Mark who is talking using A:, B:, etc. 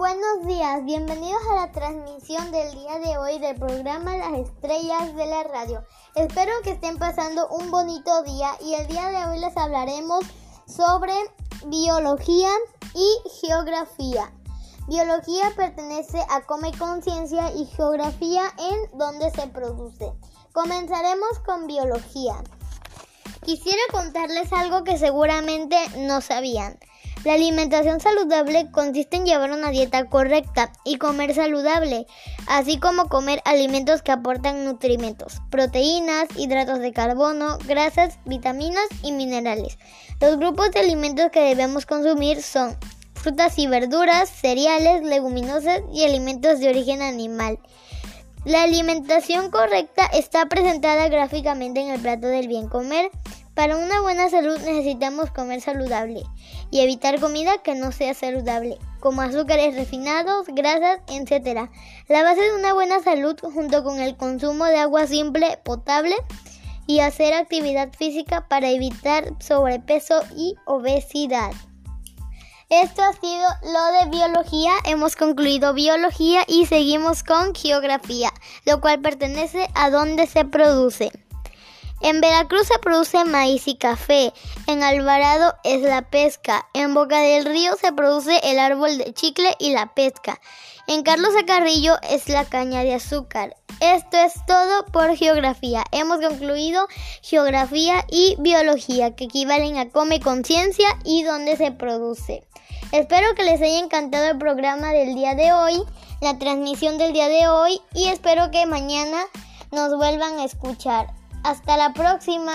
A: Buenos días, bienvenidos a la transmisión del día de hoy del programa Las Estrellas de la Radio. Espero que estén pasando un bonito día y el día de hoy les hablaremos sobre biología y geografía. Biología pertenece a Come Conciencia y geografía en donde se produce. Comenzaremos con biología. Quisiera contarles algo que seguramente no sabían. La alimentación saludable consiste en llevar una dieta correcta y comer saludable, así como comer alimentos que aportan nutrimentos, proteínas, hidratos de carbono, grasas, vitaminas y minerales. Los grupos de alimentos que debemos consumir son frutas y verduras, cereales, leguminosas y alimentos de origen animal. La alimentación correcta está presentada gráficamente en el plato del bien comer. Para una buena salud necesitamos comer saludable y evitar comida que no sea saludable, como azúcares refinados, grasas, etc. La base de una buena salud junto con el consumo de agua simple, potable y hacer actividad física para evitar sobrepeso y obesidad. Esto ha sido lo de biología. Hemos concluido biología y seguimos con geografía, lo cual pertenece a donde se produce. En Veracruz se produce maíz y café. En Alvarado es la pesca. En Boca del Río se produce el árbol de chicle y la pesca. En Carlos Acarrillo es la caña de azúcar. Esto es todo por geografía. Hemos concluido geografía y biología, que equivalen a come conciencia y dónde se produce. Espero que les haya encantado el programa del día de hoy, la transmisión del día de hoy y espero que mañana nos vuelvan a escuchar. Hasta la próxima.